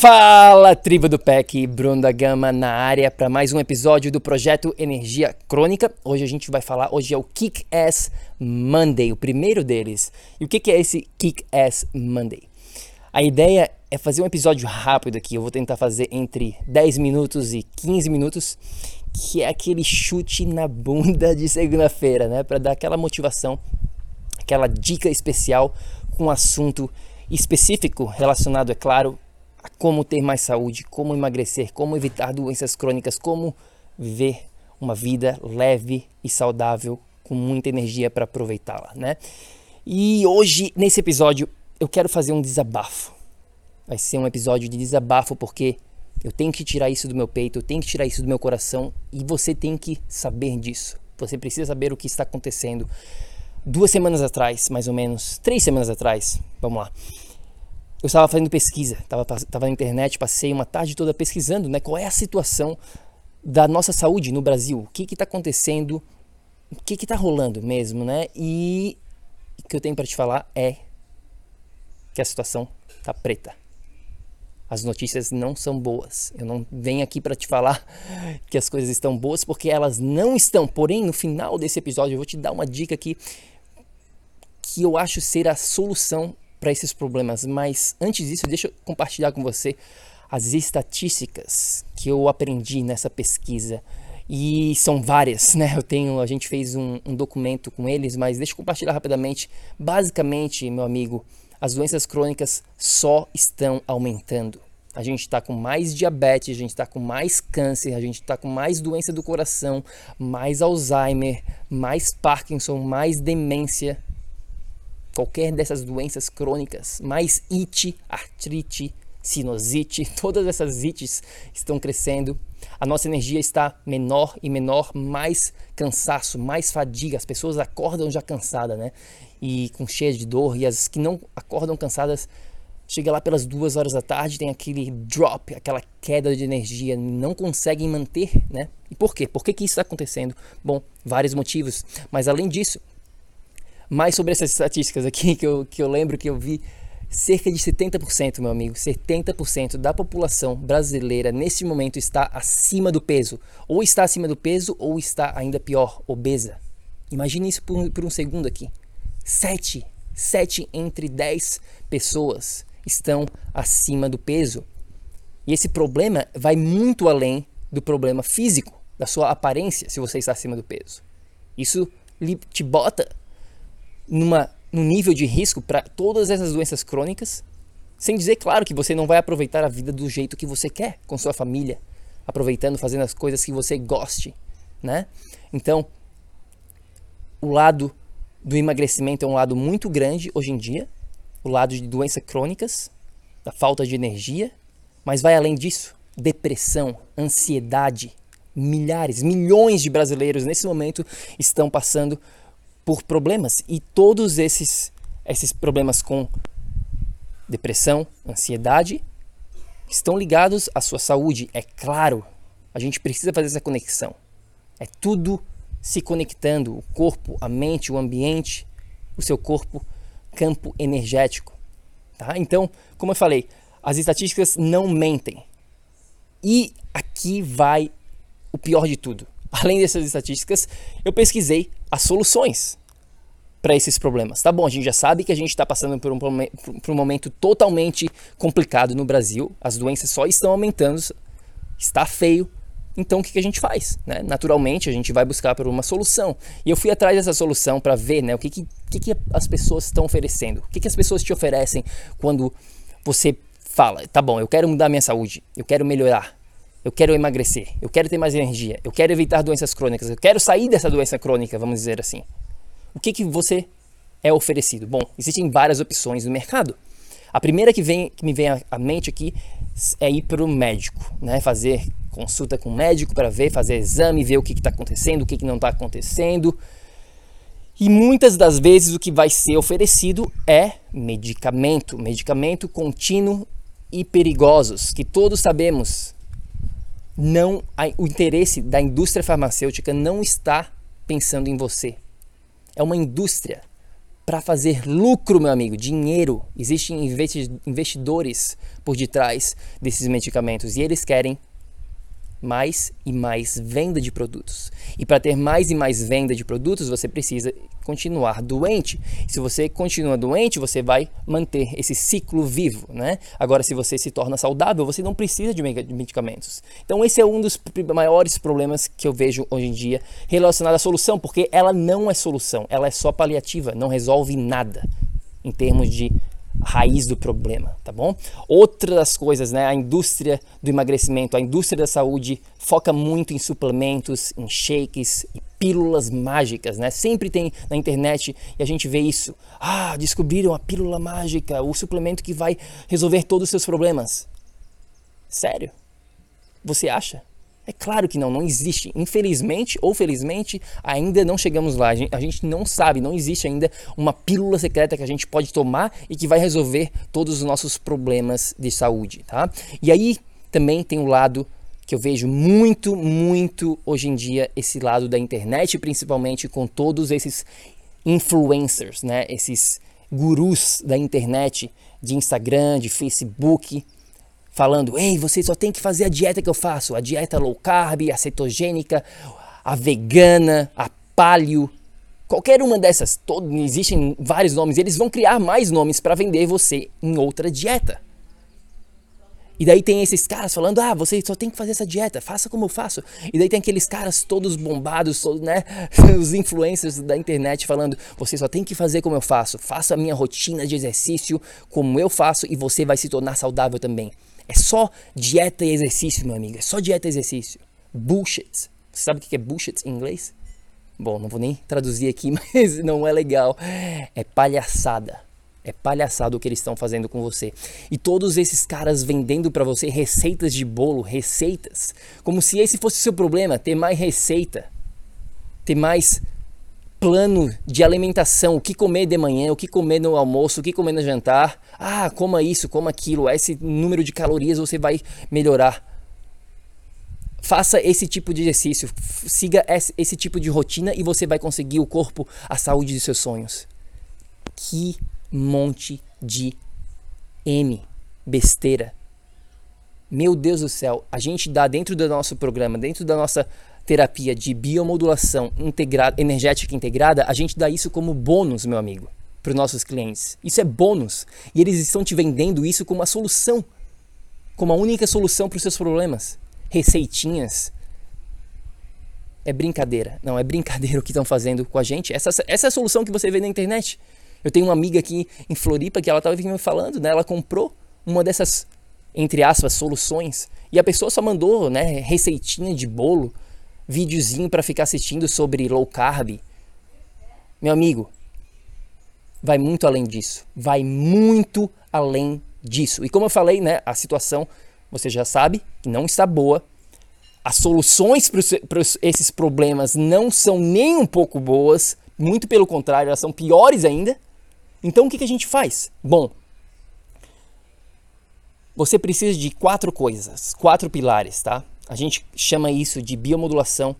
Fala, tribo do PEC, Bruno da Gama na área para mais um episódio do projeto Energia Crônica. Hoje a gente vai falar, hoje é o Kick Ass Monday, o primeiro deles. E o que é esse Kick Ass Monday? A ideia é fazer um episódio rápido aqui, eu vou tentar fazer entre 10 minutos e 15 minutos, que é aquele chute na bunda de segunda-feira, né? Para dar aquela motivação, aquela dica especial com um assunto específico relacionado, é claro, como ter mais saúde, como emagrecer, como evitar doenças crônicas, como viver uma vida leve e saudável com muita energia para aproveitá-la, né? E hoje nesse episódio eu quero fazer um desabafo. Vai ser um episódio de desabafo porque eu tenho que tirar isso do meu peito, eu tenho que tirar isso do meu coração e você tem que saber disso. Você precisa saber o que está acontecendo. Duas semanas atrás, mais ou menos, três semanas atrás, vamos lá eu estava fazendo pesquisa, estava tava na internet, passei uma tarde toda pesquisando, né? Qual é a situação da nossa saúde no Brasil? O que está acontecendo? O que está rolando mesmo, né? E o que eu tenho para te falar é que a situação tá preta. As notícias não são boas. Eu não venho aqui para te falar que as coisas estão boas porque elas não estão. Porém, no final desse episódio eu vou te dar uma dica aqui que eu acho ser a solução para esses problemas. Mas antes disso, deixa eu compartilhar com você as estatísticas que eu aprendi nessa pesquisa. E são várias, né? Eu tenho, a gente fez um, um documento com eles, mas deixa eu compartilhar rapidamente. Basicamente, meu amigo, as doenças crônicas só estão aumentando. A gente está com mais diabetes, a gente está com mais câncer, a gente está com mais doença do coração, mais Alzheimer, mais Parkinson, mais demência qualquer dessas doenças crônicas, mais it, artrite, sinusite, todas essas ites estão crescendo. A nossa energia está menor e menor, mais cansaço, mais fadiga. As pessoas acordam já cansadas, né? E com cheia de dor. E as que não acordam cansadas, chega lá pelas duas horas da tarde, tem aquele drop, aquela queda de energia, não conseguem manter, né? E por quê? Por que, que isso está acontecendo? Bom, vários motivos. Mas além disso, mais sobre essas estatísticas aqui que eu, que eu lembro que eu vi. Cerca de 70%, meu amigo, 70% da população brasileira nesse momento está acima do peso. Ou está acima do peso, ou está ainda pior, obesa. Imagine isso por, por um segundo aqui. 7, 7 entre 10 pessoas estão acima do peso. E esse problema vai muito além do problema físico, da sua aparência, se você está acima do peso. Isso te bota numa, num nível de risco para todas essas doenças crônicas, sem dizer, claro, que você não vai aproveitar a vida do jeito que você quer, com sua família, aproveitando, fazendo as coisas que você goste, né? Então, o lado do emagrecimento é um lado muito grande hoje em dia, o lado de doenças crônicas, da falta de energia, mas vai além disso, depressão, ansiedade, milhares, milhões de brasileiros nesse momento estão passando por problemas e todos esses esses problemas com depressão, ansiedade estão ligados à sua saúde, é claro. A gente precisa fazer essa conexão. É tudo se conectando, o corpo, a mente, o ambiente, o seu corpo, campo energético. tá? Então, como eu falei, as estatísticas não mentem. E aqui vai o pior de tudo. Além dessas estatísticas, eu pesquisei as soluções para esses problemas. Tá bom, a gente já sabe que a gente está passando por um, por um momento totalmente complicado no Brasil, as doenças só estão aumentando, está feio. Então o que, a gente faz? Né? Naturalmente a gente vai buscar por uma solução. E eu fui atrás dessa solução para ver né, o que, que, que, que as pessoas estão oferecendo. O que, que as pessoas te oferecem quando você fala, tá bom, eu quero mudar minha saúde, eu quero melhorar, eu quero emagrecer, eu quero ter mais energia, eu quero evitar doenças crônicas, eu quero sair dessa doença crônica, vamos dizer assim. O que, que você é oferecido? Bom, existem várias opções no mercado. A primeira que, vem, que me vem à mente aqui é ir para o médico, né? fazer consulta com o médico para ver, fazer exame, ver o que está acontecendo, o que, que não está acontecendo. E muitas das vezes o que vai ser oferecido é medicamento, medicamento contínuo e perigosos, que todos sabemos. Não, o interesse da indústria farmacêutica não está pensando em você. É uma indústria para fazer lucro, meu amigo, dinheiro. Existem investidores por detrás desses medicamentos e eles querem mais e mais venda de produtos. E para ter mais e mais venda de produtos, você precisa continuar doente. Se você continua doente, você vai manter esse ciclo vivo, né? Agora, se você se torna saudável, você não precisa de medicamentos. Então, esse é um dos maiores problemas que eu vejo hoje em dia relacionado à solução, porque ela não é solução, ela é só paliativa, não resolve nada em termos de raiz do problema, tá bom? Outras coisas, né? A indústria do emagrecimento, a indústria da saúde foca muito em suplementos, em shakes e pílulas mágicas, né? Sempre tem na internet e a gente vê isso. Ah, descobriram a pílula mágica, o suplemento que vai resolver todos os seus problemas. Sério? Você acha? É claro que não, não existe. Infelizmente ou felizmente, ainda não chegamos lá. A gente não sabe, não existe ainda uma pílula secreta que a gente pode tomar e que vai resolver todos os nossos problemas de saúde, tá? E aí também tem o lado que eu vejo muito, muito hoje em dia, esse lado da internet, principalmente com todos esses influencers, né? Esses gurus da internet, de Instagram, de Facebook, falando: ei, você só tem que fazer a dieta que eu faço, a dieta low carb, a cetogênica, a vegana, a paleo. Qualquer uma dessas, todo, existem vários nomes, eles vão criar mais nomes para vender você em outra dieta. E daí tem esses caras falando: ah, você só tem que fazer essa dieta, faça como eu faço. E daí tem aqueles caras todos bombados, todos, né? Os influencers da internet falando: você só tem que fazer como eu faço, faça a minha rotina de exercício como eu faço e você vai se tornar saudável também. É só dieta e exercício, meu amigo. É só dieta e exercício. Bullshit. Você sabe o que é bullshit em inglês? Bom, não vou nem traduzir aqui, mas não é legal. É palhaçada. É palhaçada o que eles estão fazendo com você. E todos esses caras vendendo para você receitas de bolo, receitas, como se esse fosse o seu problema, ter mais receita, ter mais plano de alimentação, o que comer de manhã, o que comer no almoço, o que comer no jantar. Ah, coma isso, coma aquilo, esse número de calorias você vai melhorar. Faça esse tipo de exercício, siga esse tipo de rotina e você vai conseguir o corpo, a saúde de seus sonhos. Que monte de M, besteira. Meu Deus do céu, a gente dá dentro do nosso programa, dentro da nossa terapia de biomodulação integrada, energética integrada, a gente dá isso como bônus, meu amigo, para os nossos clientes. Isso é bônus. E eles estão te vendendo isso como a solução, como a única solução para os seus problemas. Receitinhas. É brincadeira. Não, é brincadeira o que estão fazendo com a gente. Essa, essa é a solução que você vê na internet. Eu tenho uma amiga aqui em Floripa que ela estava me falando, né? Ela comprou uma dessas, entre aspas, soluções. E a pessoa só mandou, né, receitinha de bolo videozinho para ficar assistindo sobre low carb. Meu amigo, vai muito além disso. Vai muito além disso. E como eu falei, né, a situação, você já sabe, que não está boa. As soluções para esses problemas não são nem um pouco boas, muito pelo contrário, elas são piores ainda. Então o que, que a gente faz? Bom, você precisa de quatro coisas, quatro pilares, tá? A gente chama isso de biomodulação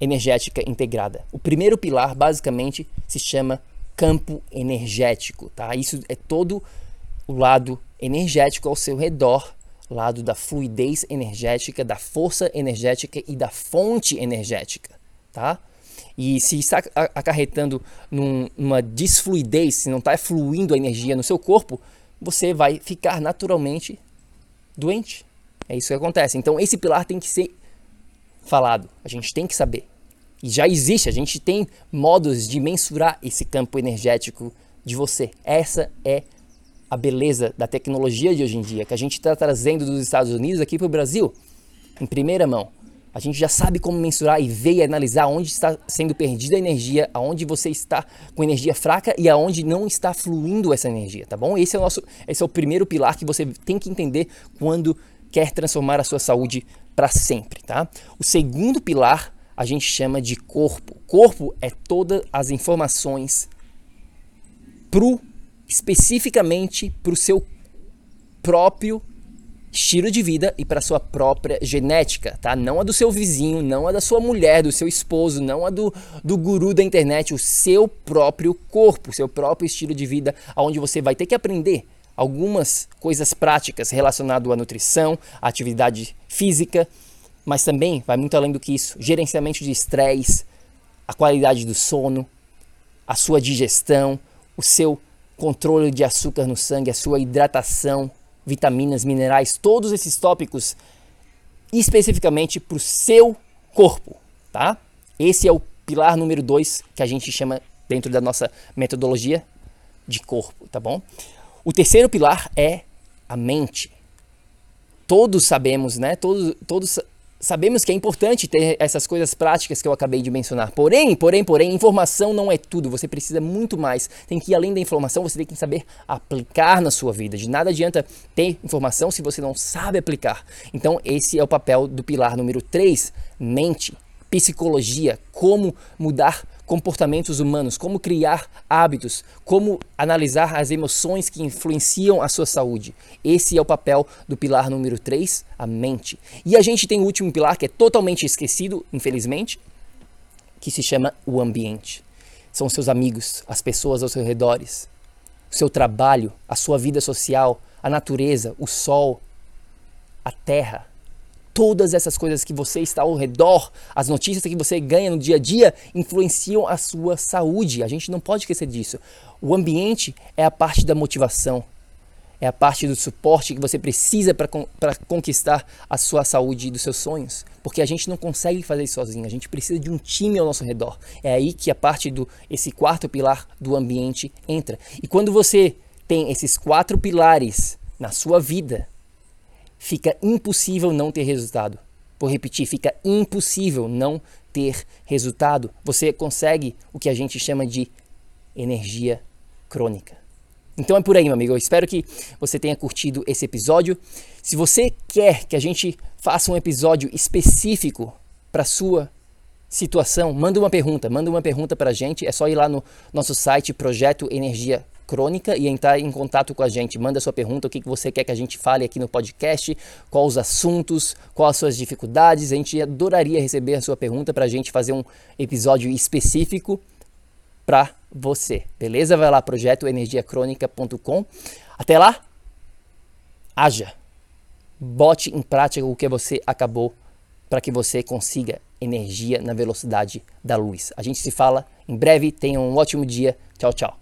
energética integrada. O primeiro pilar, basicamente, se chama campo energético, tá? Isso é todo o lado energético ao seu redor, lado da fluidez energética, da força energética e da fonte energética, tá? E se está acarretando num, numa desfluidez, se não está fluindo a energia no seu corpo, você vai ficar naturalmente doente. É isso que acontece. Então esse pilar tem que ser falado, a gente tem que saber. E já existe, a gente tem modos de mensurar esse campo energético de você. Essa é a beleza da tecnologia de hoje em dia, que a gente está trazendo dos Estados Unidos aqui para o Brasil, em primeira mão. A gente já sabe como mensurar e ver e analisar onde está sendo perdida a energia, aonde você está com energia fraca e aonde não está fluindo essa energia, tá bom? Esse é o nosso, esse é o primeiro pilar que você tem que entender quando quer transformar a sua saúde para sempre, tá? O segundo pilar a gente chama de corpo. Corpo é todas as informações pro especificamente para o seu próprio estilo de vida e para sua própria genética, tá? Não a do seu vizinho, não a da sua mulher, do seu esposo, não a do, do guru da internet, o seu próprio corpo, o seu próprio estilo de vida, onde você vai ter que aprender algumas coisas práticas relacionadas à nutrição, à atividade física, mas também vai muito além do que isso, gerenciamento de estresse, a qualidade do sono, a sua digestão, o seu controle de açúcar no sangue, a sua hidratação, vitaminas, minerais, todos esses tópicos especificamente para o seu corpo, tá? Esse é o pilar número dois que a gente chama dentro da nossa metodologia de corpo, tá bom? O terceiro pilar é a mente. Todos sabemos, né? Todos, todos sabemos que é importante ter essas coisas práticas que eu acabei de mencionar. Porém, porém, porém, informação não é tudo. Você precisa muito mais. Tem que ir além da informação, você tem que saber aplicar na sua vida. De nada adianta ter informação se você não sabe aplicar. Então, esse é o papel do pilar número 3, mente psicologia, como mudar comportamentos humanos, como criar hábitos, como analisar as emoções que influenciam a sua saúde. Esse é o papel do pilar número 3, a mente. E a gente tem o último pilar que é totalmente esquecido, infelizmente, que se chama o ambiente. São seus amigos, as pessoas ao seu redores, o seu trabalho, a sua vida social, a natureza, o sol, a terra, todas essas coisas que você está ao redor, as notícias que você ganha no dia a dia, influenciam a sua saúde. A gente não pode esquecer disso. O ambiente é a parte da motivação, é a parte do suporte que você precisa para conquistar a sua saúde e dos seus sonhos. Porque a gente não consegue fazer isso sozinho, a gente precisa de um time ao nosso redor. É aí que a parte do esse quarto pilar do ambiente entra. E quando você tem esses quatro pilares na sua vida, fica impossível não ter resultado. Vou repetir, fica impossível não ter resultado. Você consegue o que a gente chama de energia crônica. Então é por aí, meu amigo. Eu espero que você tenha curtido esse episódio. Se você quer que a gente faça um episódio específico para sua situação, manda uma pergunta, manda uma pergunta para a gente. É só ir lá no nosso site Projeto Energia crônica e entrar em contato com a gente. Manda sua pergunta, o que você quer que a gente fale aqui no podcast, quais os assuntos, quais as suas dificuldades. A gente adoraria receber a sua pergunta para a gente fazer um episódio específico para você. Beleza? Vai lá, projetoenergiacronica.com. Até lá, haja. Bote em prática o que você acabou para que você consiga energia na velocidade da luz. A gente se fala em breve. Tenha um ótimo dia. Tchau, tchau.